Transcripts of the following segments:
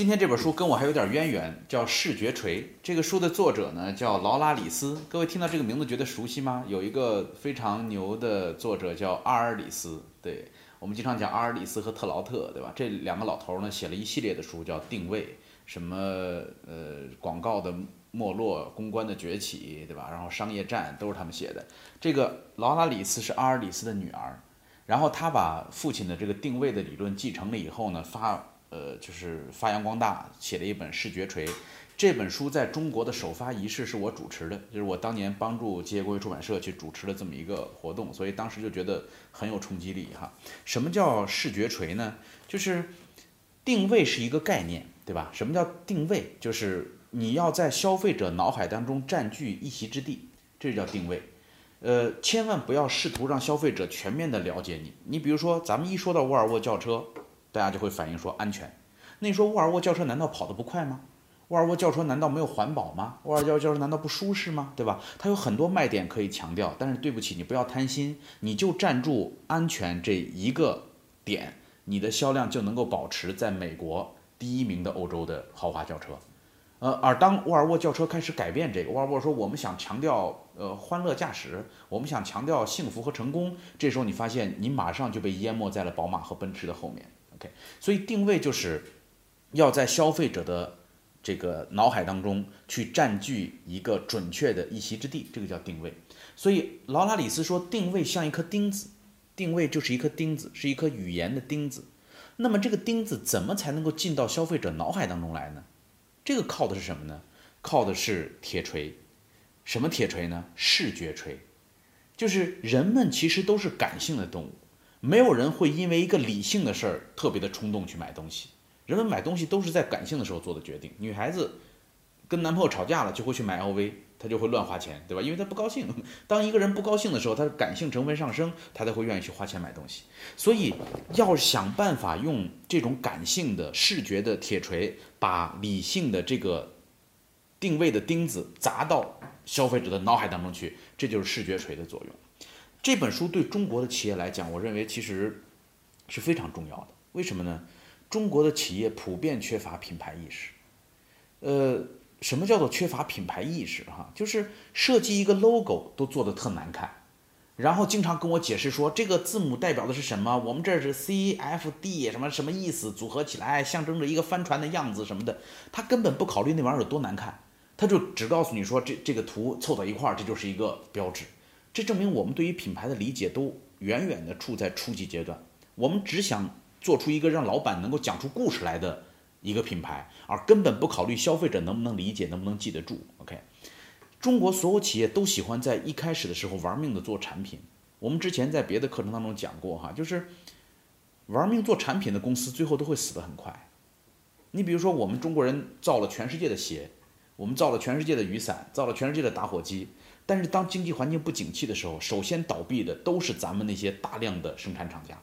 今天这本书跟我还有点渊源，叫《视觉锤》。这个书的作者呢叫劳拉里斯。各位听到这个名字觉得熟悉吗？有一个非常牛的作者叫阿尔里斯。对我们经常讲阿尔里斯和特劳特，对吧？这两个老头呢写了一系列的书，叫《定位》，什么呃广告的没落、公关的崛起，对吧？然后商业战都是他们写的。这个劳拉里斯是阿尔里斯的女儿，然后她把父亲的这个定位的理论继承了以后呢，发。呃，就是发扬光大，写了一本《视觉锤》。这本书在中国的首发仪式是我主持的，就是我当年帮助吉野国际出版社去主持了这么一个活动，所以当时就觉得很有冲击力哈。什么叫视觉锤呢？就是定位是一个概念，对吧？什么叫定位？就是你要在消费者脑海当中占据一席之地，这叫定位。呃，千万不要试图让消费者全面的了解你。你比如说，咱们一说到沃尔沃轿车。大家就会反映说安全。那你说沃尔沃轿车难道跑得不快吗？沃尔沃轿车难道没有环保吗？沃尔沃轿车难道不舒适吗？对吧？它有很多卖点可以强调，但是对不起，你不要贪心，你就站住安全这一个点，你的销量就能够保持在美国第一名的欧洲的豪华轿车。呃，而当沃尔沃轿车开始改变这个，沃尔沃说我们想强调呃欢乐驾驶，我们想强调幸福和成功，这时候你发现你马上就被淹没在了宝马和奔驰的后面。所以定位就是要在消费者的这个脑海当中去占据一个准确的一席之地，这个叫定位。所以劳拉里斯说，定位像一颗钉子，定位就是一颗钉子，是一颗语言的钉子。那么这个钉子怎么才能够进到消费者脑海当中来呢？这个靠的是什么呢？靠的是铁锤。什么铁锤呢？视觉锤。就是人们其实都是感性的动物。没有人会因为一个理性的事儿特别的冲动去买东西，人们买东西都是在感性的时候做的决定。女孩子跟男朋友吵架了，就会去买 LV，她就会乱花钱，对吧？因为她不高兴。当一个人不高兴的时候，他的感性成分上升，他才会愿意去花钱买东西。所以要想办法用这种感性的视觉的铁锤，把理性的这个定位的钉子砸到消费者的脑海当中去，这就是视觉锤的作用。这本书对中国的企业来讲，我认为其实是非常重要的。为什么呢？中国的企业普遍缺乏品牌意识。呃，什么叫做缺乏品牌意识？哈，就是设计一个 logo 都做得特难看，然后经常跟我解释说这个字母代表的是什么，我们这是 C F D 什么什么意思，组合起来象征着一个帆船的样子什么的。他根本不考虑那玩意儿有多难看，他就只告诉你说这这个图凑到一块儿，这就是一个标志。这证明我们对于品牌的理解都远远的处在初级阶段。我们只想做出一个让老板能够讲出故事来的一个品牌，而根本不考虑消费者能不能理解，能不能记得住。OK，中国所有企业都喜欢在一开始的时候玩命的做产品。我们之前在别的课程当中讲过哈，就是玩命做产品的公司最后都会死得很快。你比如说，我们中国人造了全世界的鞋，我们造了全世界的雨伞，造了全世界的打火机。但是当经济环境不景气的时候，首先倒闭的都是咱们那些大量的生产厂家。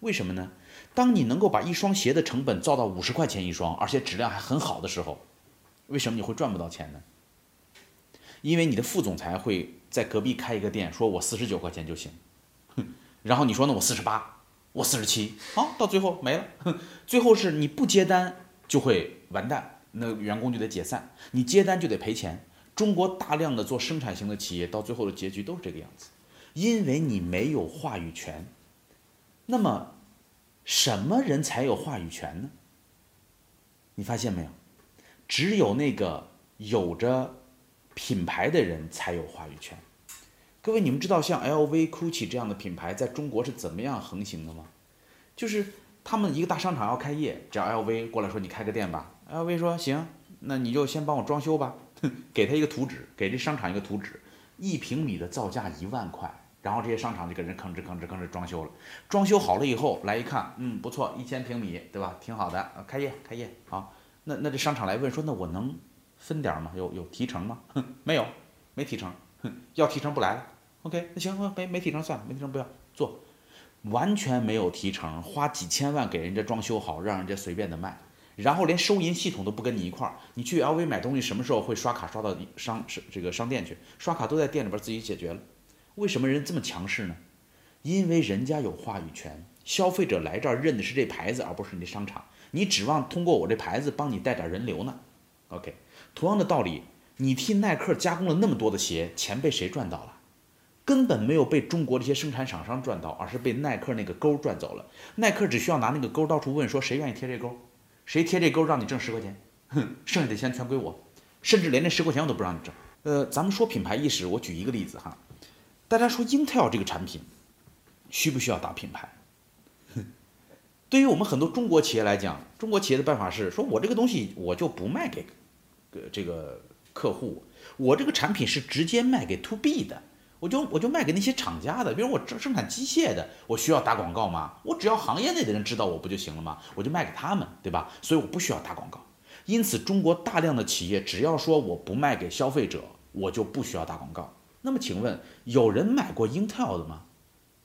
为什么呢？当你能够把一双鞋的成本造到五十块钱一双，而且质量还很好的时候，为什么你会赚不到钱呢？因为你的副总裁会在隔壁开一个店，说我四十九块钱就行，哼 然后你说呢？我四十八，我四十七，好，到最后没了。哼 最后是你不接单就会完蛋，那员工就得解散，你接单就得赔钱。中国大量的做生产型的企业，到最后的结局都是这个样子，因为你没有话语权。那么，什么人才有话语权呢？你发现没有？只有那个有着品牌的人才有话语权。各位，你们知道像 LV、GUCCI 这样的品牌在中国是怎么样横行的吗？就是他们一个大商场要开业，只要 LV 过来说你开个店吧，LV 说行，那你就先帮我装修吧。给他一个图纸，给这商场一个图纸，一平米的造价一万块，然后这些商场就给人吭哧吭哧吭哧装修了。装修好了以后，来一看，嗯，不错，一千平米，对吧？挺好的，开业，开业，好。那那这商场来问说，那我能分点吗？有有提成吗？哼，没有，没提成。哼，要提成不来了。OK，那行，没没提成算了，没提成不要做，完全没有提成，花几千万给人家装修好，让人家随便的卖。然后连收银系统都不跟你一块儿，你去 LV 买东西什么时候会刷卡刷到商这个商店去？刷卡都在店里边自己解决了。为什么人这么强势呢？因为人家有话语权，消费者来这儿认的是这牌子，而不是你的商场。你指望通过我这牌子帮你带点人流呢？OK，同样的道理，你替耐克加工了那么多的鞋，钱被谁赚到了？根本没有被中国这些生产厂商赚到，而是被耐克那个钩赚走了。耐克只需要拿那个钩到处问，说谁愿意贴这钩，谁贴这钩让你挣十块钱，哼，剩下的钱全归我，甚至连那十块钱我都不让你挣。呃，咱们说品牌意识，我举一个例子哈，大家说 Intel 这个产品需不需要打品牌？对于我们很多中国企业来讲，中国企业的办法是说，我这个东西我就不卖给，呃，这个客户，我这个产品是直接卖给 To B 的。我就我就卖给那些厂家的，比如我生生产机械的，我需要打广告吗？我只要行业内的人知道我不就行了吗？我就卖给他们，对吧？所以我不需要打广告。因此，中国大量的企业只要说我不卖给消费者，我就不需要打广告。那么，请问有人买过 Intel 的吗？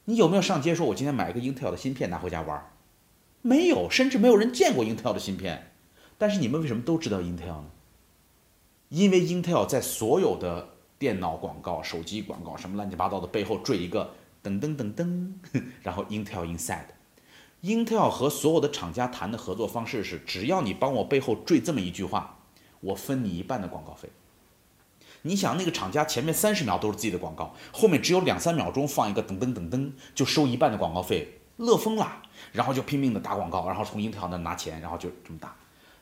你有没有上街说，我今天买一个 Intel 的芯片拿回家玩？没有，甚至没有人见过 Intel 的芯片。但是你们为什么都知道 Intel 呢？因为 Intel 在所有的电脑广告、手机广告，什么乱七八糟的背后缀一个噔噔噔噔，然后 Intel Inside。Intel 和所有的厂家谈的合作方式是，只要你帮我背后缀这么一句话，我分你一半的广告费。你想那个厂家前面三十秒都是自己的广告，后面只有两三秒钟放一个噔噔噔噔，就收一半的广告费，乐疯了。然后就拼命的打广告，然后从 Intel 那拿钱，然后就这么打，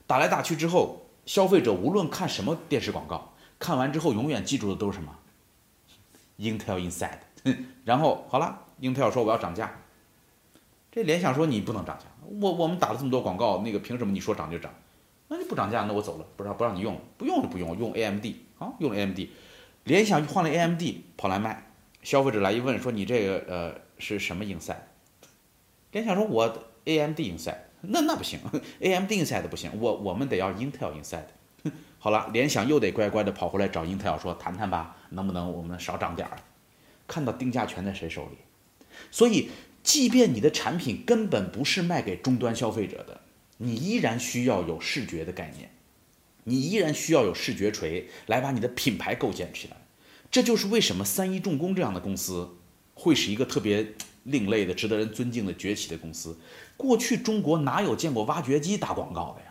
打来打去之后，消费者无论看什么电视广告。看完之后，永远记住的都是什么？Intel Inside。然后好了，Intel 说我要涨价，这联想说你不能涨价，我我们打了这么多广告，那个凭什么你说涨就涨？那你不涨价，那我走了，不让不让你用了，不用就不用，用 AMD 啊，用 AMD。联想换了 AMD 跑来卖，消费者来一问说你这个呃是什么 Inside？联想说我 AMD Inside，那那不行，AMD Inside 不行，我我们得要 Intel Inside。好了，联想又得乖乖的跑回来找英特尔说谈谈吧，能不能我们少涨点儿？看到定价权在谁手里，所以即便你的产品根本不是卖给终端消费者的，你依然需要有视觉的概念，你依然需要有视觉锤来把你的品牌构建起来。这就是为什么三一重工这样的公司会是一个特别另类的、值得人尊敬的崛起的公司。过去中国哪有见过挖掘机打广告的呀？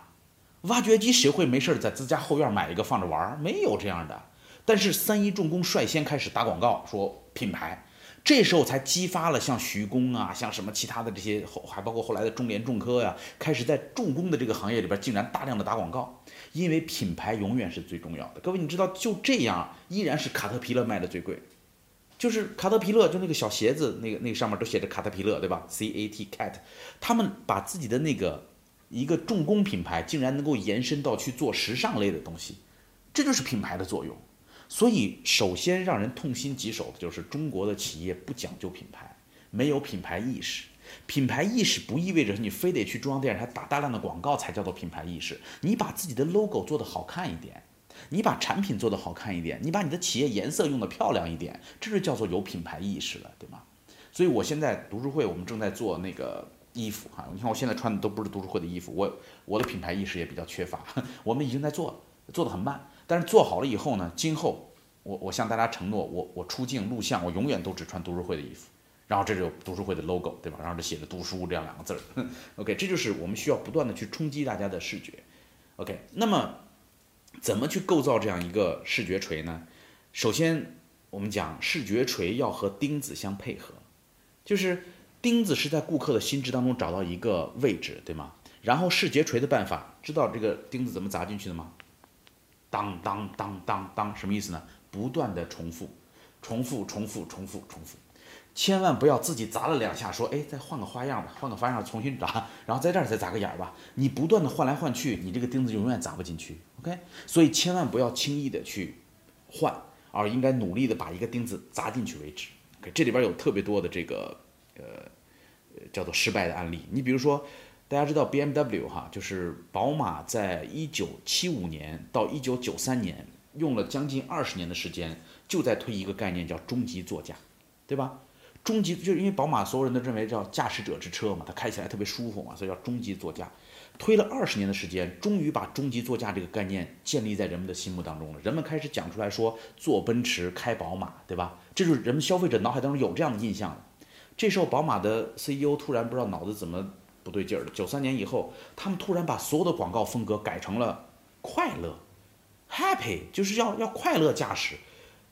挖掘机谁会没事在自家后院买一个放着玩？没有这样的。但是三一重工率先开始打广告，说品牌，这时候才激发了像徐工啊，像什么其他的这些后，还包括后来的中联重科呀，开始在重工的这个行业里边竟然大量的打广告，因为品牌永远是最重要的。各位，你知道就这样，依然是卡特皮勒卖的最贵，就是卡特皮勒，就那个小鞋子，那个那个上面都写着卡特皮勒，对吧？C A T Cat，他们把自己的那个。一个重工品牌竟然能够延伸到去做时尚类的东西，这就是品牌的作用。所以，首先让人痛心疾首的就是中国的企业不讲究品牌，没有品牌意识。品牌意识不意味着你非得去中央电视台打大量的广告才叫做品牌意识。你把自己的 logo 做得好看一点，你把产品做得好看一点，你把你的企业颜色用得漂亮一点，这就叫做有品牌意识了，对吗？所以我现在读书会，我们正在做那个。衣服哈，你看我现在穿的都不是读书会的衣服，我我的品牌意识也比较缺乏。我们已经在做了，做得很慢，但是做好了以后呢，今后我我向大家承诺，我我出镜录像，我永远都只穿读书会的衣服，然后这就读书会的 logo，对吧？然后这写着读书这样两个字儿。OK，这就是我们需要不断的去冲击大家的视觉。OK，那么怎么去构造这样一个视觉锤呢？首先我们讲视觉锤要和钉子相配合，就是。钉子是在顾客的心智当中找到一个位置，对吗？然后视觉锤的办法，知道这个钉子怎么砸进去的吗？当当当当当，什么意思呢？不断的重复，重复，重复，重复，重复，千万不要自己砸了两下，说，哎，再换个花样吧，换个花样重新砸，然后在这儿再砸个眼儿吧。你不断的换来换去，你这个钉子永远砸不进去。OK，所以千万不要轻易的去换，而应该努力的把一个钉子砸进去为止。OK，这里边有特别多的这个。呃，叫做失败的案例。你比如说，大家知道 B M W 哈，就是宝马在一九七五年到一九九三年用了将近二十年的时间，就在推一个概念叫中级座驾，对吧？中级就是因为宝马所有人都认为叫驾驶者之车嘛，它开起来特别舒服嘛，所以叫中级座驾。推了二十年的时间，终于把中级座驾这个概念建立在人们的心目当中了。人们开始讲出来说坐奔驰开宝马，对吧？这就是人们消费者脑海当中有这样的印象了。这时候，宝马的 CEO 突然不知道脑子怎么不对劲儿了。九三年以后，他们突然把所有的广告风格改成了快乐，happy，就是要要快乐驾驶。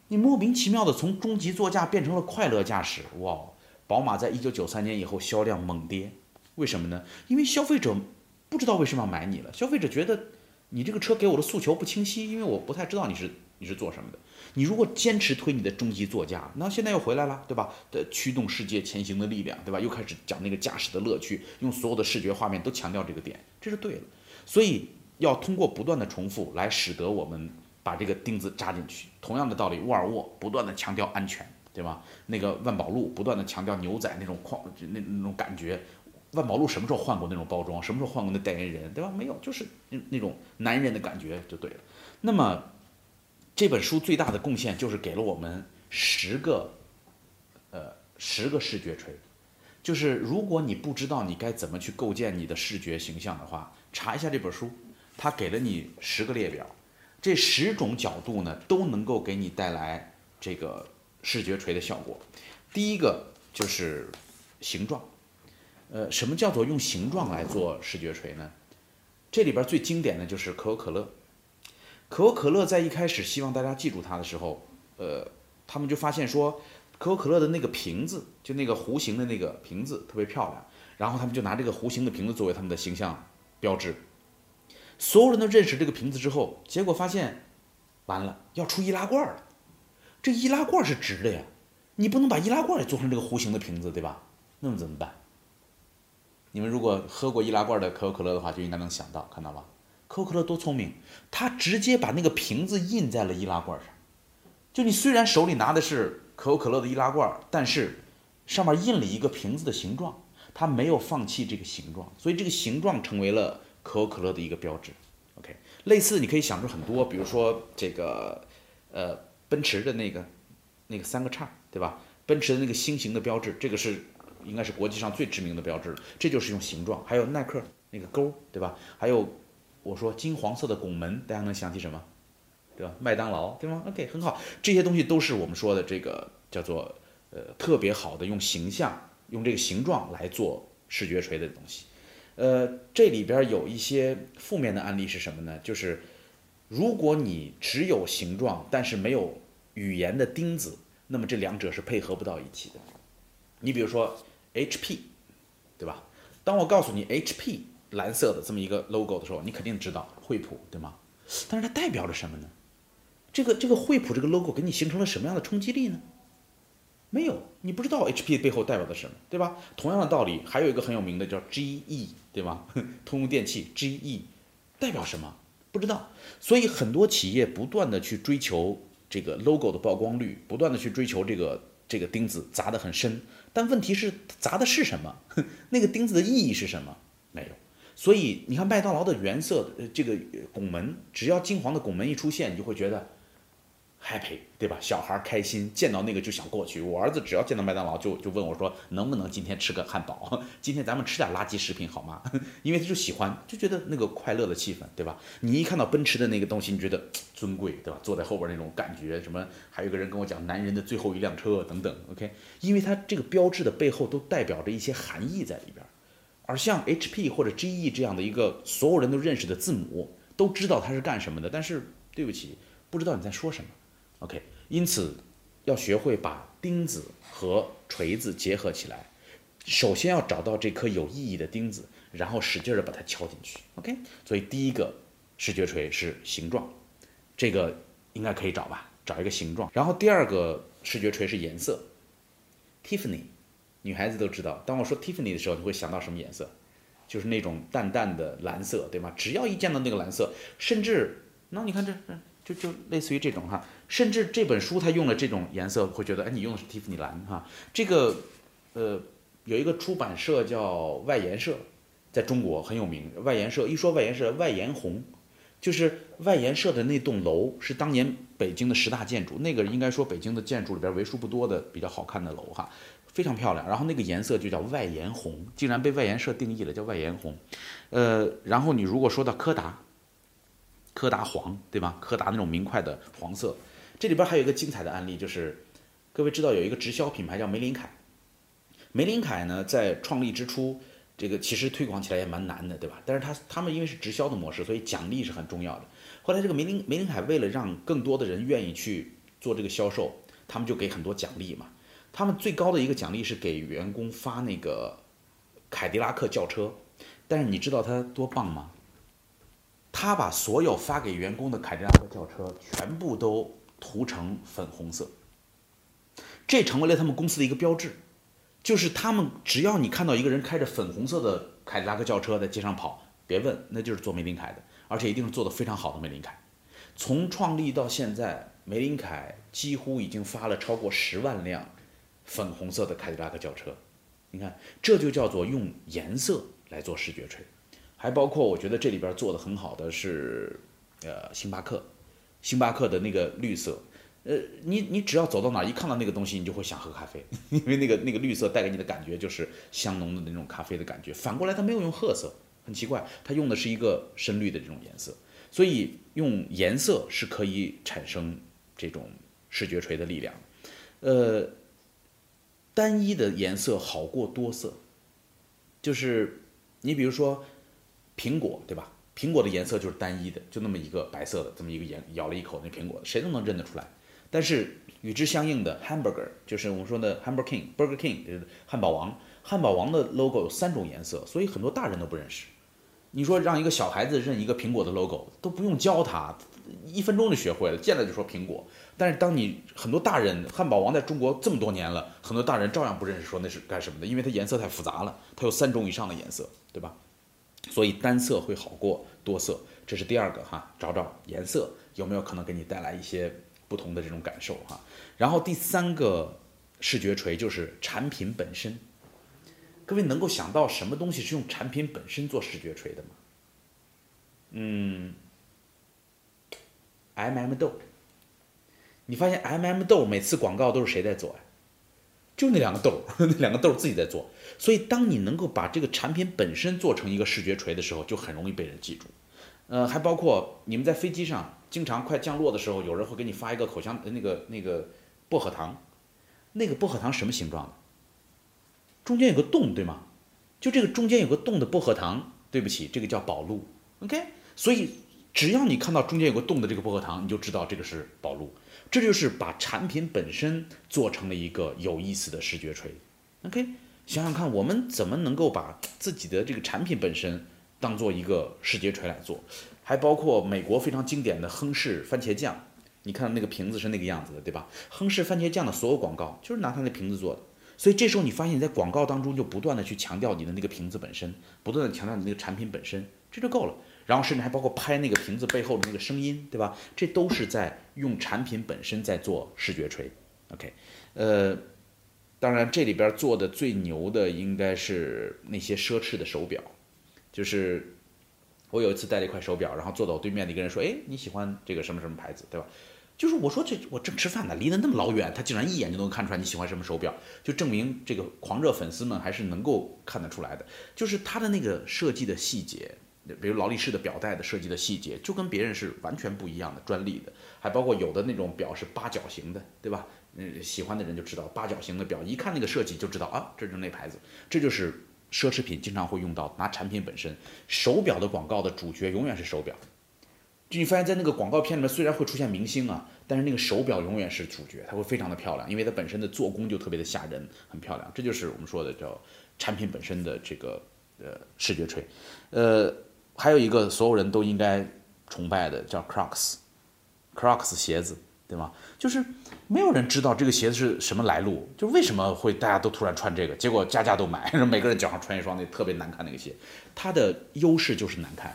你莫名其妙的从中级座驾变成了快乐驾驶，哇！宝马在一九九三年以后销量猛跌，为什么呢？因为消费者不知道为什么要买你了，消费者觉得你这个车给我的诉求不清晰，因为我不太知道你是你是做什么的。你如果坚持推你的终极座驾，那现在又回来了，对吧？的驱动世界前行的力量，对吧？又开始讲那个驾驶的乐趣，用所有的视觉画面都强调这个点，这是对的。所以要通过不断的重复来使得我们把这个钉子扎进去。同样的道理，沃尔沃不断的强调安全，对吧？那个万宝路不断的强调牛仔那种旷那那种感觉。万宝路什么时候换过那种包装？什么时候换过那代言人，对吧？没有，就是那那种男人的感觉就对了。那么。这本书最大的贡献就是给了我们十个，呃，十个视觉锤，就是如果你不知道你该怎么去构建你的视觉形象的话，查一下这本书，它给了你十个列表，这十种角度呢都能够给你带来这个视觉锤的效果。第一个就是形状，呃，什么叫做用形状来做视觉锤呢？这里边最经典的就是可口可乐。可口可乐在一开始希望大家记住它的时候，呃，他们就发现说，可口可乐的那个瓶子，就那个弧形的那个瓶子特别漂亮，然后他们就拿这个弧形的瓶子作为他们的形象标志。所有人都认识这个瓶子之后，结果发现，完了要出易拉罐了。这易拉罐是直的呀，你不能把易拉罐也做成这个弧形的瓶子，对吧？那么怎么办？你们如果喝过易拉罐的可口可乐的话，就应该能想到，看到吧？可口可乐多聪明，他直接把那个瓶子印在了易拉罐上。就你虽然手里拿的是可口可乐的易拉罐，但是上面印了一个瓶子的形状，他没有放弃这个形状，所以这个形状成为了可口可乐的一个标志。OK，类似你可以想出很多，比如说这个呃奔驰的那个那个三个叉，对吧？奔驰的那个星形的标志，这个是应该是国际上最知名的标志了，这就是用形状。还有耐克那个勾，对吧？还有。我说金黄色的拱门，大家能想起什么？对吧？麦当劳，对吗？OK，很好，这些东西都是我们说的这个叫做呃特别好的用形象、用这个形状来做视觉锤的东西。呃，这里边有一些负面的案例是什么呢？就是如果你只有形状，但是没有语言的钉子，那么这两者是配合不到一起的。你比如说 HP，对吧？当我告诉你 HP。蓝色的这么一个 logo 的时候，你肯定知道惠普，对吗？但是它代表着什么呢？这个这个惠普这个 logo 给你形成了什么样的冲击力呢？没有，你不知道 HP 背后代表的什么，对吧？同样的道理，还有一个很有名的叫 GE，对吗？通用电气 GE 代表什么？不知道。所以很多企业不断的去追求这个 logo 的曝光率，不断的去追求这个这个钉子砸得很深，但问题是砸的是什么？那个钉子的意义是什么？没有。所以你看麦当劳的原色，呃，这个拱门，只要金黄的拱门一出现，你就会觉得 happy，对吧？小孩开心，见到那个就想过去。我儿子只要见到麦当劳，就就问我说，能不能今天吃个汉堡？今天咱们吃点垃圾食品好吗？因为他就喜欢，就觉得那个快乐的气氛，对吧？你一看到奔驰的那个东西，你觉得尊贵，对吧？坐在后边那种感觉，什么？还有个人跟我讲，男人的最后一辆车等等，OK？因为它这个标志的背后都代表着一些含义在里边。而像 HP 或者 GE 这样的一个所有人都认识的字母，都知道它是干什么的，但是对不起，不知道你在说什么。OK，因此要学会把钉子和锤子结合起来，首先要找到这颗有意义的钉子，然后使劲的把它敲进去。OK，所以第一个视觉锤是形状，这个应该可以找吧？找一个形状。然后第二个视觉锤是颜色，Tiffany。女孩子都知道，当我说 Tiffany 的时候，你会想到什么颜色？就是那种淡淡的蓝色，对吗？只要一见到那个蓝色，甚至那你看这，就就类似于这种哈，甚至这本书它用了这种颜色，会觉得哎，你用的是 Tiffany 蓝哈。这个呃，有一个出版社叫外研社，在中国很有名。外研社一说外研社，外研红，就是外研社的那栋楼是当年北京的十大建筑，那个应该说北京的建筑里边为数不多的比较好看的楼哈。非常漂亮，然后那个颜色就叫外颜红，竟然被外研社定义了叫外颜红，呃，然后你如果说到柯达，柯达黄对吧？柯达那种明快的黄色，这里边还有一个精彩的案例，就是各位知道有一个直销品牌叫玫琳凯，玫琳凯呢在创立之初，这个其实推广起来也蛮难的，对吧？但是他他们因为是直销的模式，所以奖励是很重要的。后来这个梅林梅林凯为了让更多的人愿意去做这个销售，他们就给很多奖励嘛。他们最高的一个奖励是给员工发那个凯迪拉克轿车，但是你知道他多棒吗？他把所有发给员工的凯迪拉克轿车全部都涂成粉红色，这成为了他们公司的一个标志。就是他们，只要你看到一个人开着粉红色的凯迪拉克轿车在街上跑，别问，那就是做梅林凯的，而且一定是做的非常好的梅林凯。从创立到现在，梅林凯几乎已经发了超过十万辆粉红色的凯迪拉克轿车。你看，这就叫做用颜色来做视觉锤。还包括，我觉得这里边做的很好的是，呃，星巴克，星巴克的那个绿色。呃，你你只要走到哪一看到那个东西，你就会想喝咖啡，因为那个那个绿色带给你的感觉就是香浓的那种咖啡的感觉。反过来，它没有用褐色，很奇怪，它用的是一个深绿的这种颜色。所以用颜色是可以产生这种视觉锤的力量。呃，单一的颜色好过多色，就是你比如说苹果，对吧？苹果的颜色就是单一的，就那么一个白色的这么一个颜，咬了一口那苹果，谁都能认得出来。但是与之相应的 hamburger 就是我们说的 Hamburger King Burger King 汉堡王，汉堡王的 logo 有三种颜色，所以很多大人都不认识。你说让一个小孩子认一个苹果的 logo 都不用教他，一分钟就学会了，见了就说苹果。但是当你很多大人，汉堡王在中国这么多年了，很多大人照样不认识，说那是干什么的，因为它颜色太复杂了，它有三种以上的颜色，对吧？所以单色会好过多色，这是第二个哈，找找颜色有没有可能给你带来一些。不同的这种感受哈，然后第三个视觉锤就是产品本身。各位能够想到什么东西是用产品本身做视觉锤的吗？嗯，M M 豆。你发现 M M 豆每次广告都是谁在做呀？就那两个豆，那两个豆自己在做。所以当你能够把这个产品本身做成一个视觉锤的时候，就很容易被人记住。呃，还包括你们在飞机上。经常快降落的时候，有人会给你发一个口香那个那个薄荷糖，那个薄荷糖什么形状的？中间有个洞，对吗？就这个中间有个洞的薄荷糖，对不起，这个叫宝路。OK，所以只要你看到中间有个洞的这个薄荷糖，你就知道这个是宝路。这就是把产品本身做成了一个有意思的视觉锤。OK，想想看，我们怎么能够把自己的这个产品本身当做一个视觉锤来做？还包括美国非常经典的亨氏番茄酱，你看那个瓶子是那个样子的，对吧？亨氏番茄酱的所有广告就是拿它那瓶子做的，所以这时候你发现你在广告当中就不断的去强调你的那个瓶子本身，不断的强调你那个产品本身，这就够了。然后甚至还包括拍那个瓶子背后的那个声音，对吧？这都是在用产品本身在做视觉锤。OK，呃，当然这里边做的最牛的应该是那些奢侈的手表，就是。我有一次戴了一块手表，然后坐在我对面的一个人说：“哎，你喜欢这个什么什么牌子，对吧？”就是我说这我正吃饭呢，离得那么老远，他竟然一眼就能看出来你喜欢什么手表，就证明这个狂热粉丝们还是能够看得出来的。就是他的那个设计的细节，比如劳力士的表带的设计的细节，就跟别人是完全不一样的，专利的。还包括有的那种表是八角形的，对吧？嗯，喜欢的人就知道八角形的表，一看那个设计就知道啊，这就是那牌子，这就是。奢侈品经常会用到拿产品本身，手表的广告的主角永远是手表。就你发现，在那个广告片里面，虽然会出现明星啊，但是那个手表永远是主角，它会非常的漂亮，因为它本身的做工就特别的吓人，很漂亮。这就是我们说的叫产品本身的这个呃视觉锤。呃，还有一个所有人都应该崇拜的叫 Crocs，Crocs 鞋子，对吗？就是。没有人知道这个鞋子是什么来路，就为什么会大家都突然穿这个，结果家家都买，每个人脚上穿一双那特别难看那个鞋。它的优势就是难看，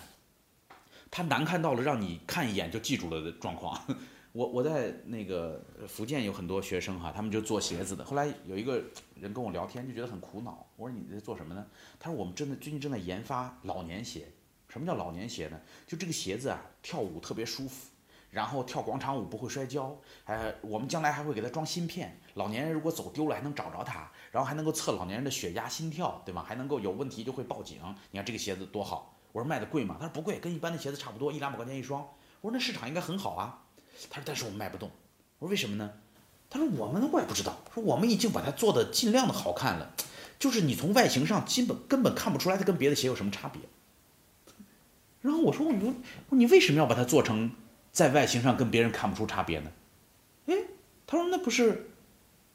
它难看到了让你看一眼就记住了的状况。我我在那个福建有很多学生哈，他们就做鞋子的。后来有一个人跟我聊天，就觉得很苦恼。我说你在做什么呢？他说我们真的最近正在研发老年鞋。什么叫老年鞋呢？就这个鞋子啊，跳舞特别舒服。然后跳广场舞不会摔跤，呃，我们将来还会给它装芯片，老年人如果走丢了还能找着它，然后还能够测老年人的血压、心跳，对吗？还能够有问题就会报警。你看这个鞋子多好！我说卖的贵吗？他说不贵，跟一般的鞋子差不多，一两百块钱一双。我说那市场应该很好啊。他说但是我们卖不动。我说为什么呢？他说我们我也不知道。说我们已经把它做的尽量的好看了，就是你从外形上基本根本看不出来它跟别的鞋有什么差别。然后我说你你为什么要把它做成在外形上跟别人看不出差别呢？哎，他说那不是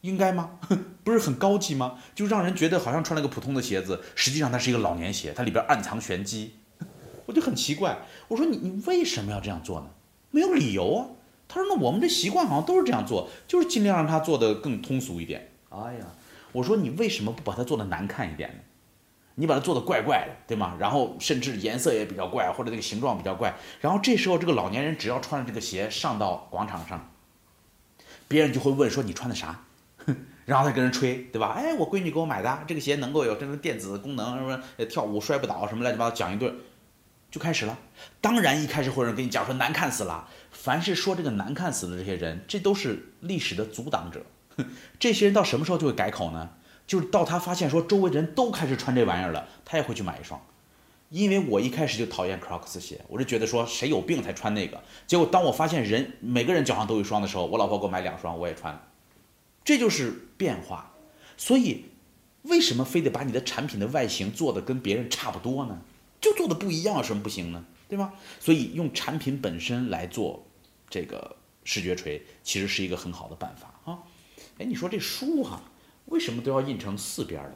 应该吗？不是很高级吗？就让人觉得好像穿了个普通的鞋子，实际上它是一个老年鞋，它里边暗藏玄机。我就很奇怪，我说你你为什么要这样做呢？没有理由啊。他说那我们这习惯好像都是这样做，就是尽量让它做的更通俗一点。哎呀，我说你为什么不把它做的难看一点呢？你把它做的怪怪的，对吗？然后甚至颜色也比较怪，或者这个形状比较怪。然后这时候这个老年人只要穿着这个鞋上到广场上，别人就会问说你穿的啥？然后他跟人吹，对吧？哎，我闺女给我买的这个鞋，能够有这个电子功能，什么跳舞摔不倒，什么乱七八糟讲一顿，就开始了。当然一开始会有人跟你讲说难看死了。凡是说这个难看死的这些人，这都是历史的阻挡者。这些人到什么时候就会改口呢？就是到他发现说周围人都开始穿这玩意儿了，他也会去买一双。因为我一开始就讨厌 Crocs 鞋，我就觉得说谁有病才穿那个。结果当我发现人每个人脚上都有一双的时候，我老婆给我买两双，我也穿。这就是变化。所以为什么非得把你的产品的外形做的跟别人差不多呢？就做的不一样有什么不行呢？对吗？所以用产品本身来做这个视觉锤，其实是一个很好的办法啊。哎，你说这书哈，为什么都要印成四边的？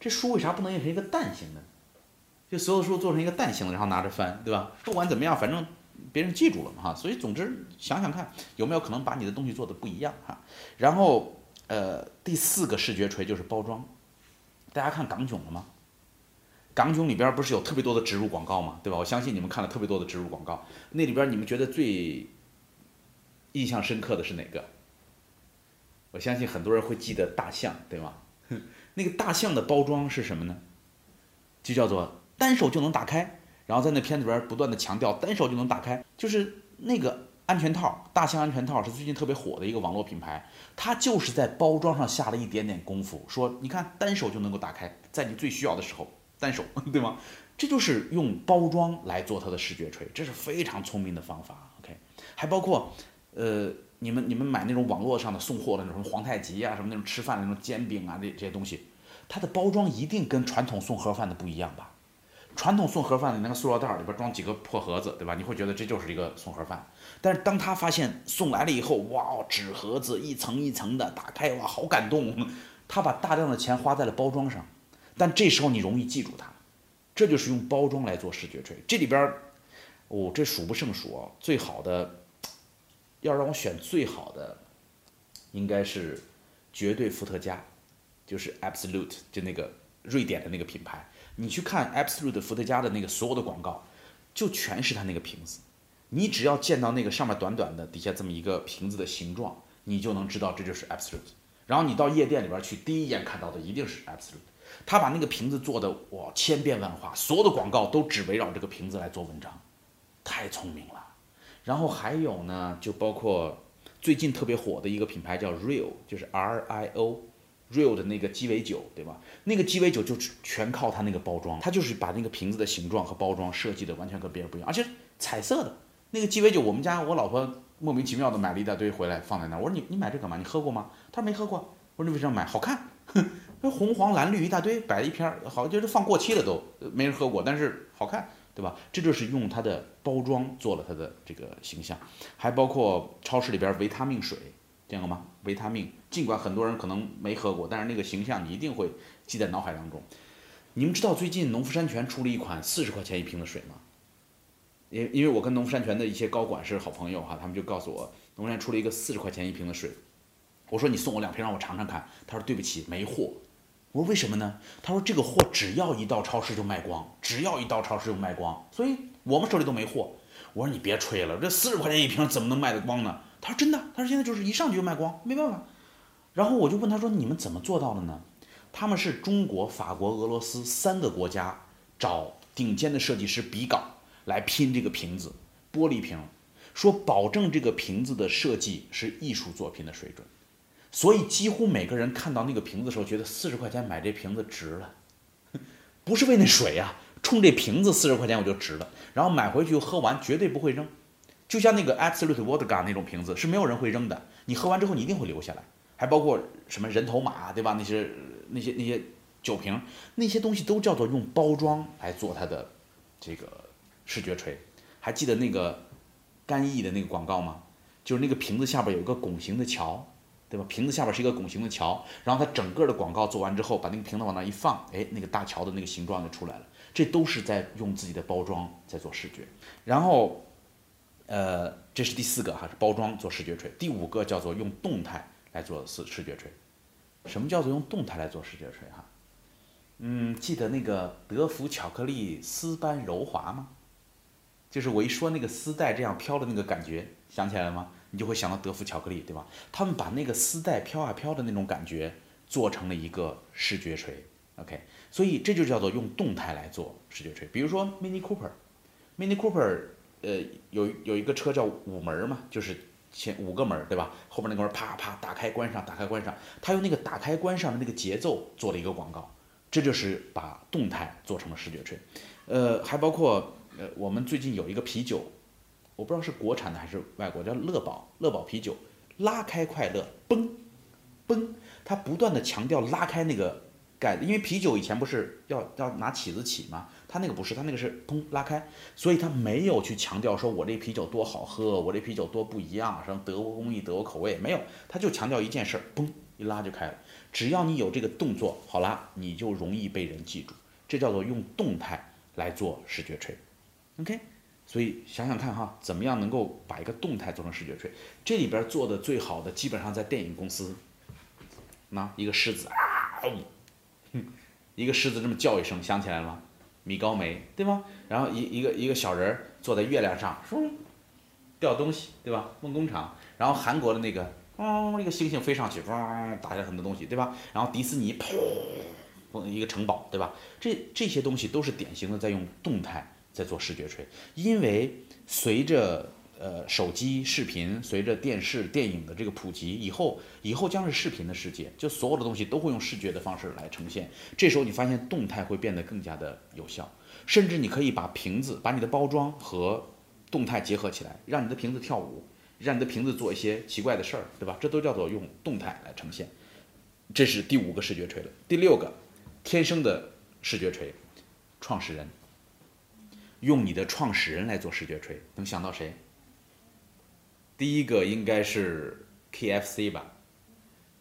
这书为啥不能印成一个蛋形的？就所有的书做成一个蛋形的，然后拿着翻，对吧？不管怎么样，反正别人记住了嘛哈。所以总之想想看，有没有可能把你的东西做的不一样哈？然后呃，第四个视觉锤就是包装。大家看港囧了吗？港囧里边不是有特别多的植入广告吗？对吧？我相信你们看了特别多的植入广告，那里边你们觉得最印象深刻的是哪个？我相信很多人会记得大象，对吗？那个大象的包装是什么呢？就叫做单手就能打开，然后在那片子里边不断的强调单手就能打开，就是那个安全套，大象安全套是最近特别火的一个网络品牌，它就是在包装上下了一点点功夫，说你看单手就能够打开，在你最需要的时候单手，对吗？这就是用包装来做它的视觉锤，这是非常聪明的方法。OK，还包括呃。你们你们买那种网络上的送货的那种皇太极啊，什么那种吃饭的那种煎饼啊，这这些东西，它的包装一定跟传统送盒饭的不一样吧？传统送盒饭的那个塑料袋里边装几个破盒子，对吧？你会觉得这就是一个送盒饭。但是当他发现送来了以后，哇，纸盒子一层一层的打开，哇，好感动。他把大量的钱花在了包装上，但这时候你容易记住它，这就是用包装来做视觉锤。这里边，哦，这数不胜数啊，最好的。要让我选最好的，应该是绝对伏特加，就是 Absolute，就那个瑞典的那个品牌。你去看 Absolute 伏特加的那个所有的广告，就全是它那个瓶子。你只要见到那个上面短短的，底下这么一个瓶子的形状，你就能知道这就是 Absolute。然后你到夜店里边去，第一眼看到的一定是 Absolute。他把那个瓶子做的哇千变万化，所有的广告都只围绕这个瓶子来做文章，太聪明了。然后还有呢，就包括最近特别火的一个品牌叫 Rio，就是 R I O，Rio 的那个鸡尾酒，对吧？那个鸡尾酒就全靠它那个包装，它就是把那个瓶子的形状和包装设计的完全跟别人不一样，而且彩色的那个鸡尾酒，我们家我老婆莫名其妙的买了一大堆回来放在那儿，我说你你买这干嘛？你喝过吗？她说没喝过。我说你为什么买？好看，那红黄蓝绿一大堆摆了一片儿，好就是放过期了都没人喝过，但是好看。对吧？这就是用它的包装做了它的这个形象，还包括超市里边维他命水，见过吗？维他命，尽管很多人可能没喝过，但是那个形象你一定会记在脑海当中。你们知道最近农夫山泉出了一款四十块钱一瓶的水吗？因因为我跟农夫山泉的一些高管是好朋友哈，他们就告诉我，农夫山泉出了一个四十块钱一瓶的水。我说你送我两瓶让我尝尝看，他说对不起，没货。我说为什么呢？他说这个货只要一到超市就卖光，只要一到超市就卖光，所以我们手里都没货。我说你别吹了，这四十块钱一瓶怎么能卖得光呢？他说真的，他说现在就是一上去就卖光，没办法。然后我就问他说你们怎么做到的呢？他们是中国、法国、俄罗斯三个国家找顶尖的设计师比稿来拼这个瓶子，玻璃瓶，说保证这个瓶子的设计是艺术作品的水准。所以几乎每个人看到那个瓶子的时候，觉得四十块钱买这瓶子值了，不是为那水啊，冲这瓶子四十块钱我就值了。然后买回去喝完绝对不会扔，就像那个 Absolute Vodka 那种瓶子是没有人会扔的，你喝完之后你一定会留下来。还包括什么人头马对吧？那些那些那些酒瓶，那些东西都叫做用包装来做它的这个视觉锤。还记得那个干邑的那个广告吗？就是那个瓶子下边有一个拱形的桥，对吧？瓶子下边是一个拱形的桥，然后它整个的广告做完之后，把那个瓶子往那一放，哎，那个大桥的那个形状就出来了。这都是在用自己的包装在做视觉。然后，呃，这是第四个哈，是包装做视觉锤。第五个叫做用动态来做视视觉锤。什么叫做用动态来做视觉锤哈？嗯，记得那个德芙巧克力丝般柔滑吗？就是我一说那个丝带这样飘的那个感觉，想起来了吗？你就会想到德芙巧克力，对吧？他们把那个丝带飘啊飘的那种感觉做成了一个视觉锤，OK，所以这就叫做用动态来做视觉锤。比如说 Mini Cooper，Mini Cooper，呃，有有一个车叫五门嘛，就是前五个门，对吧？后边那个门啪啪打开关上，打开关上，他用那个打开关上的那个节奏做了一个广告，这就是把动态做成了视觉锤。呃，还包括。呃，我们最近有一个啤酒，我不知道是国产的还是外国，叫乐宝，乐宝啤酒，拉开快乐，嘣，嘣，它不断的强调拉开那个盖子，因为啤酒以前不是要要拿起子起吗？它那个不是，它那个是砰拉开，所以它没有去强调说我这啤酒多好喝，我这啤酒多不一样，什么德国工艺、德国口味没有，它就强调一件事儿，嘣一拉就开了。只要你有这个动作，好啦，你就容易被人记住，这叫做用动态来做视觉锤。OK，所以想想看哈，怎么样能够把一个动态做成视觉锤？这里边做的最好的，基本上在电影公司，那一个狮子啊，哼，一个狮子这么叫一声，想起来了吗？米高梅，对吗？然后一一个一个小人坐在月亮上，嗖，掉东西，对吧？梦工厂。然后韩国的那个，嗯，一个猩猩飞上去，哇，打下很多东西，对吧？然后迪士尼，砰，一个城堡，对吧？这这些东西都是典型的在用动态。在做视觉锤，因为随着呃手机视频、随着电视电影的这个普及，以后以后将是视频的世界，就所有的东西都会用视觉的方式来呈现。这时候你发现动态会变得更加的有效，甚至你可以把瓶子、把你的包装和动态结合起来，让你的瓶子跳舞，让你的瓶子做一些奇怪的事儿，对吧？这都叫做用动态来呈现。这是第五个视觉锤了。第六个，天生的视觉锤，创始人。用你的创始人来做视觉锤，能想到谁？第一个应该是 KFC 吧，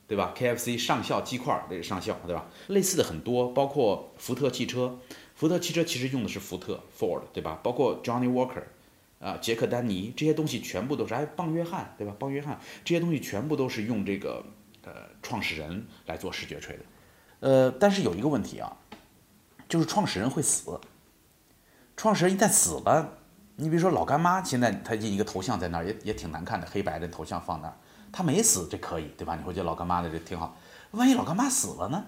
对吧？KFC 上校鸡块这个上校，对吧？类似的很多，包括福特汽车，福特汽车其实用的是福特 Ford，对吧？包括 Johnny Walker，啊，杰克丹尼这些东西全部都是，哎，棒约翰，对吧？棒约翰这些东西全部都是用这个呃创始人来做视觉锤的，呃，但是有一个问题啊，就是创始人会死。创始人一旦死了，你比如说老干妈，现在他印一个头像在那儿，也也挺难看的，黑白的头像放那儿。他没死，这可以，对吧？你会觉得老干妈的这挺好。万一老干妈死了呢？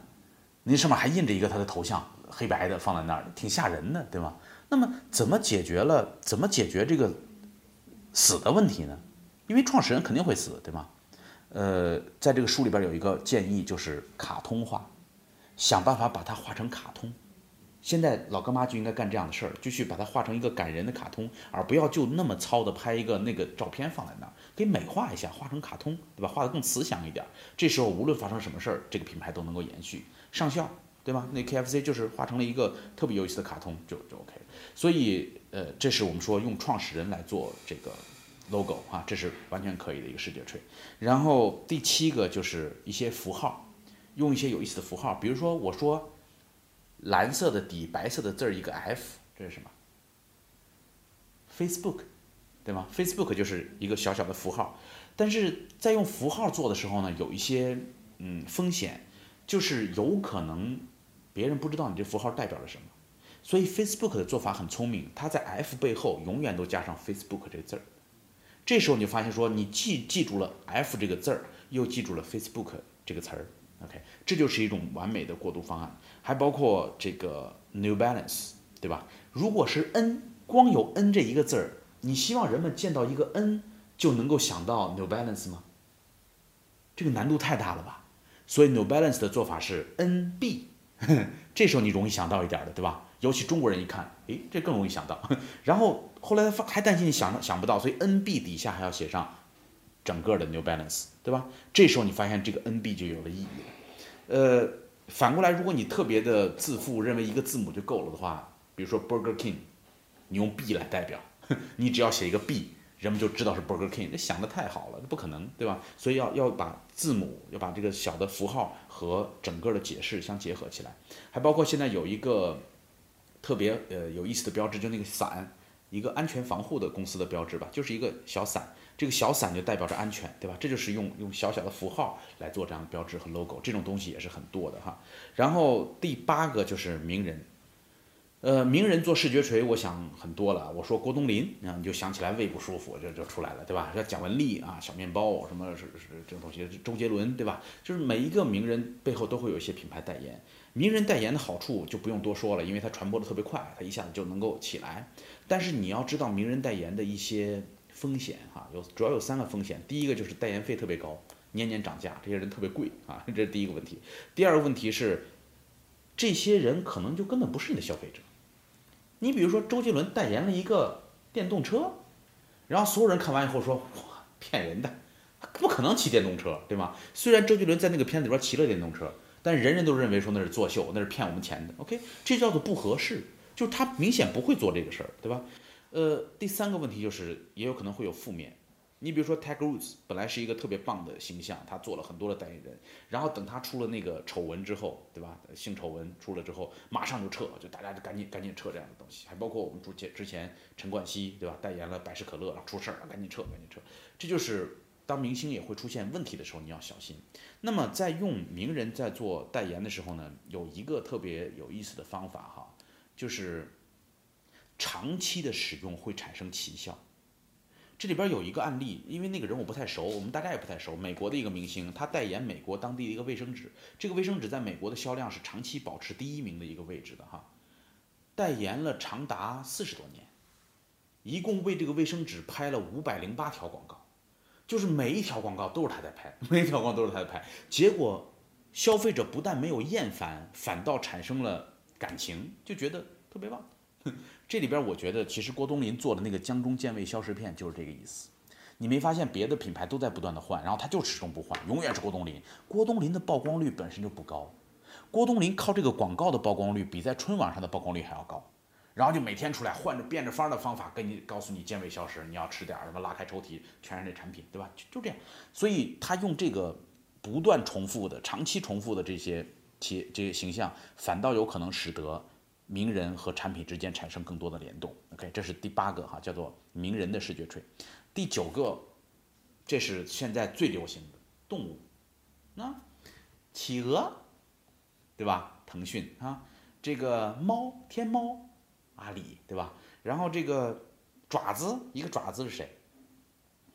那上面还印着一个他的头像，黑白的放在那儿，挺吓人的，对吧？那么怎么解决了？怎么解决这个死的问题呢？因为创始人肯定会死，对吗？呃，在这个书里边有一个建议，就是卡通化，想办法把它画成卡通。现在老干妈就应该干这样的事儿，就去把它画成一个感人的卡通，而不要就那么糙的拍一个那个照片放在那儿，给美化一下，画成卡通，对吧？画得更慈祥一点。这时候无论发生什么事儿，这个品牌都能够延续上校，对吧？那 KFC 就是画成了一个特别有意思的卡通，就就 OK。所以，呃，这是我们说用创始人来做这个 logo 啊，这是完全可以的一个视觉锤。然后第七个就是一些符号，用一些有意思的符号，比如说我说。蓝色的底，白色的字儿，一个 F，这是什么？Facebook，对吗？Facebook 就是一个小小的符号，但是在用符号做的时候呢，有一些嗯风险，就是有可能别人不知道你这符号代表了什么。所以 Facebook 的做法很聪明，它在 F 背后永远都加上 Facebook 这个字儿。这时候你就发现说，你既记住了 F 这个字儿，又记住了 Facebook 这个词儿。OK，这就是一种完美的过渡方案。还包括这个 New Balance，对吧？如果是 N，光有 N 这一个字儿，你希望人们见到一个 N 就能够想到 New Balance 吗？这个难度太大了吧？所以 New Balance 的做法是 NB，这时候你容易想到一点的，对吧？尤其中国人一看，诶，这更容易想到。然后后来还担心你想想不到，所以 NB 底下还要写上整个的 New Balance，对吧？这时候你发现这个 NB 就有了意义了。呃。反过来，如果你特别的自负，认为一个字母就够了的话，比如说 Burger King，你用 B 来代表，你只要写一个 B，人们就知道是 Burger King。这想的太好了，这不可能，对吧？所以要要把字母，要把这个小的符号和整个的解释相结合起来。还包括现在有一个特别呃有意思的标志，就那个伞，一个安全防护的公司的标志吧，就是一个小伞。这个小伞就代表着安全，对吧？这就是用用小小的符号来做这样的标志和 logo，这种东西也是很多的哈。然后第八个就是名人，呃，名人做视觉锤，我想很多了。我说郭冬临啊，你就想起来胃不舒服，就就出来了，对吧？像蒋雯丽啊，小面包什么是是这种东西，周杰伦，对吧？就是每一个名人背后都会有一些品牌代言。名人代言的好处就不用多说了，因为它传播的特别快，它一下子就能够起来。但是你要知道名人代言的一些。风险哈，有主要有三个风险。第一个就是代言费特别高，年年涨价，这些人特别贵啊，这是第一个问题。第二个问题是，这些人可能就根本不是你的消费者。你比如说周杰伦代言了一个电动车，然后所有人看完以后说，哇，骗人的，不可能骑电动车，对吗？虽然周杰伦在那个片子里边骑了电动车，但人人都认为说那是作秀，那是骗我们钱的。OK，这叫做不合适，就是他明显不会做这个事儿，对吧？呃，第三个问题就是也有可能会有负面。你比如说 Tiger Woods 本来是一个特别棒的形象，他做了很多的代言人，然后等他出了那个丑闻之后，对吧？性丑闻出了之后，马上就撤，就大家就赶紧赶紧撤这样的东西。还包括我们之前之前陈冠希，对吧？代言了百事可乐，然后出事儿了，赶紧撤，赶紧撤。这就是当明星也会出现问题的时候，你要小心。那么在用名人在做代言的时候呢，有一个特别有意思的方法哈，就是。长期的使用会产生奇效，这里边有一个案例，因为那个人我不太熟，我们大家也不太熟。美国的一个明星，他代言美国当地的一个卫生纸，这个卫生纸在美国的销量是长期保持第一名的一个位置的哈，代言了长达四十多年，一共为这个卫生纸拍了五百零八条广告，就是每一条广告都是他在拍，每一条广告都是他在拍，结果消费者不但没有厌烦，反倒产生了感情，就觉得特别棒。这里边我觉得，其实郭冬临做的那个江中健胃消食片就是这个意思。你没发现别的品牌都在不断的换，然后他就始终不换，永远是郭冬临。郭冬临的曝光率本身就不高，郭冬临靠这个广告的曝光率比在春晚上的曝光率还要高，然后就每天出来换着变着法的方法跟你告诉你健胃消食，你要吃点什么，拉开抽屉全是那产品，对吧？就就这样。所以他用这个不断重复的、长期重复的这些企这些形象，反倒有可能使得。名人和产品之间产生更多的联动，OK，这是第八个哈，叫做名人的视觉锤。第九个，这是现在最流行的动物，那企鹅，对吧？腾讯啊，这个猫天猫，阿里对吧？然后这个爪子，一个爪子是谁？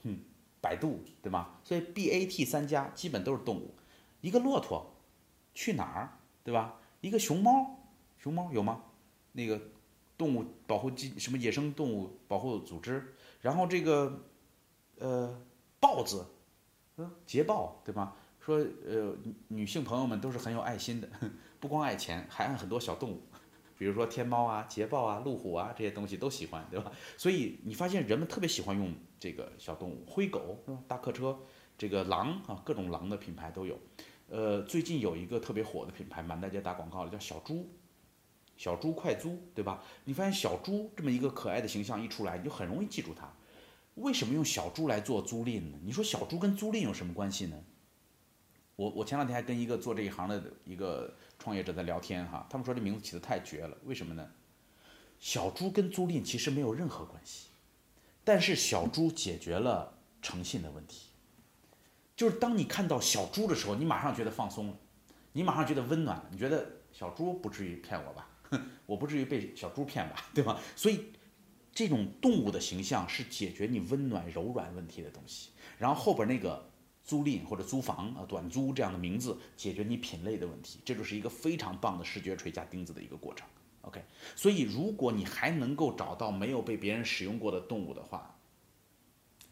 哼，百度对吗？所以 BAT 三家基本都是动物。一个骆驼，去哪儿对吧？一个熊猫。熊猫有吗？那个动物保护基什么野生动物保护组织，然后这个呃豹子，嗯捷豹对吧？说呃女性朋友们都是很有爱心的，不光爱钱，还爱很多小动物，比如说天猫啊、捷豹啊、路虎啊这些东西都喜欢，对吧？所以你发现人们特别喜欢用这个小动物，灰狗是吧？大客车，这个狼啊，各种狼的品牌都有。呃，最近有一个特别火的品牌，满大街打广告的，叫小猪。小猪快租，对吧？你发现小猪这么一个可爱的形象一出来，你就很容易记住它。为什么用小猪来做租赁呢？你说小猪跟租赁有什么关系呢？我我前两天还跟一个做这一行的一个创业者在聊天哈，他们说这名字起的太绝了。为什么呢？小猪跟租赁其实没有任何关系，但是小猪解决了诚信的问题。就是当你看到小猪的时候，你马上觉得放松了，你马上觉得温暖了，你觉得小猪不至于骗我吧？我不至于被小猪骗吧，对吧？所以，这种动物的形象是解决你温暖柔软问题的东西。然后后边那个租赁或者租房啊、短租这样的名字，解决你品类的问题。这就是一个非常棒的视觉锤加钉子的一个过程。OK，所以如果你还能够找到没有被别人使用过的动物的话，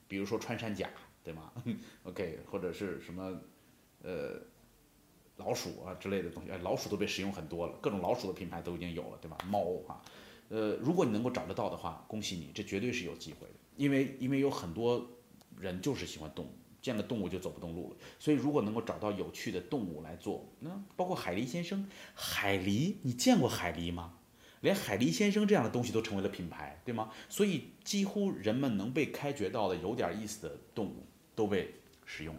比如说穿山甲，对吗？OK，或者是什么，呃。老鼠啊之类的东西，哎，老鼠都被使用很多了，各种老鼠的品牌都已经有了，对吧？猫啊，呃，如果你能够找得到的话，恭喜你，这绝对是有机会的，因为因为有很多人就是喜欢动物。见了动物就走不动路了。所以如果能够找到有趣的动物来做，那包括海狸先生，海狸，你见过海狸吗？连海狸先生这样的东西都成为了品牌，对吗？所以几乎人们能被开掘到的有点意思的动物都被使用。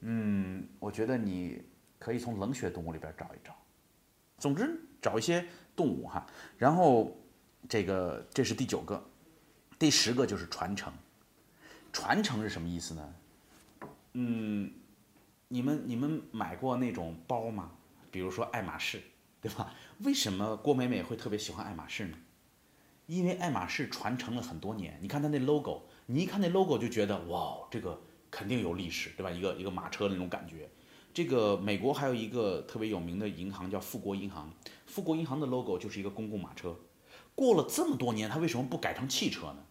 嗯，我觉得你可以从冷血动物里边找一找。总之，找一些动物哈。然后这个这是第九个，第十个就是传承。传承是什么意思呢？嗯，你们你们买过那种包吗？比如说爱马仕。对吧？为什么郭美美会特别喜欢爱马仕呢？因为爱马仕传承了很多年。你看它那 logo，你一看那 logo 就觉得哇，这个肯定有历史，对吧？一个一个马车那种感觉。这个美国还有一个特别有名的银行叫富国银行，富国银行的 logo 就是一个公共马车。过了这么多年，它为什么不改成汽车呢？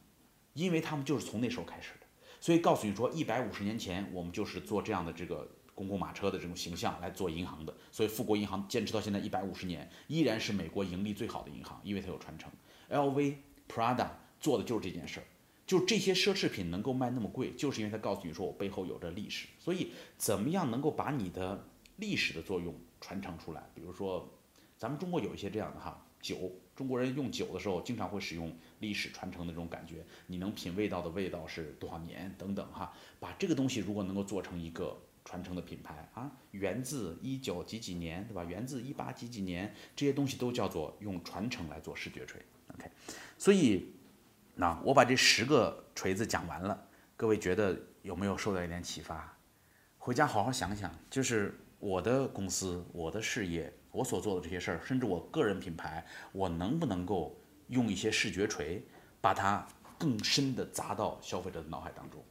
因为他们就是从那时候开始的。所以告诉你说，一百五十年前我们就是做这样的这个。公共马车的这种形象来做银行的，所以富国银行坚持到现在一百五十年，依然是美国盈利最好的银行，因为它有传承。LV、Prada 做的就是这件事儿，就这些奢侈品能够卖那么贵，就是因为它告诉你说我背后有着历史。所以怎么样能够把你的历史的作用传承出来？比如说，咱们中国有一些这样的哈酒，中国人用酒的时候经常会使用历史传承的这种感觉，你能品味到的味道是多少年等等哈，把这个东西如果能够做成一个。传承的品牌啊，源自一九几几年，对吧？源自一八几几年，这些东西都叫做用传承来做视觉锤。OK，所以那我把这十个锤子讲完了，各位觉得有没有受到一点启发？回家好好想想，就是我的公司、我的事业、我所做的这些事儿，甚至我个人品牌，我能不能够用一些视觉锤，把它更深的砸到消费者的脑海当中？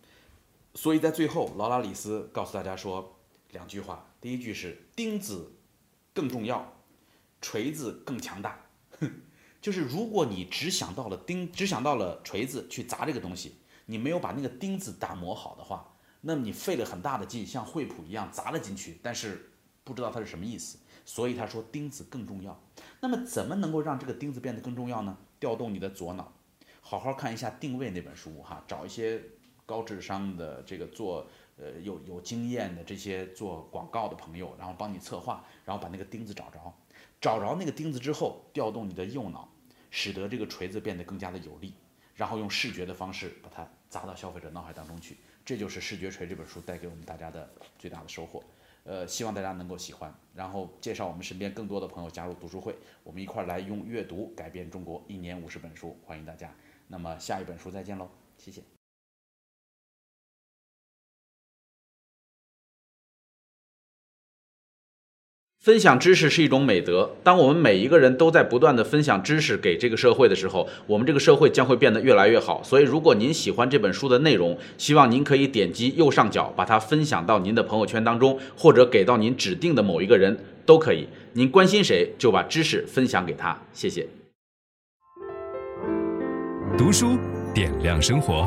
所以在最后，劳拉里斯告诉大家说两句话。第一句是“钉子更重要，锤子更强大”。就是如果你只想到了钉，只想到了锤子去砸这个东西，你没有把那个钉子打磨好的话，那么你费了很大的劲，像惠普一样砸了进去，但是不知道它是什么意思。所以他说钉子更重要。那么怎么能够让这个钉子变得更重要呢？调动你的左脑，好好看一下《定位》那本书哈，找一些。高智商的这个做呃有有经验的这些做广告的朋友，然后帮你策划，然后把那个钉子找着，找着那个钉子之后，调动你的右脑，使得这个锤子变得更加的有力，然后用视觉的方式把它砸到消费者脑海当中去，这就是《视觉锤》这本书带给我们大家的最大的收获。呃，希望大家能够喜欢，然后介绍我们身边更多的朋友加入读书会，我们一块儿来用阅读改变中国，一年五十本书，欢迎大家。那么下一本书再见喽，谢谢。分享知识是一种美德。当我们每一个人都在不断的分享知识给这个社会的时候，我们这个社会将会变得越来越好。所以，如果您喜欢这本书的内容，希望您可以点击右上角把它分享到您的朋友圈当中，或者给到您指定的某一个人都可以。您关心谁，就把知识分享给他。谢谢。读书点亮生活。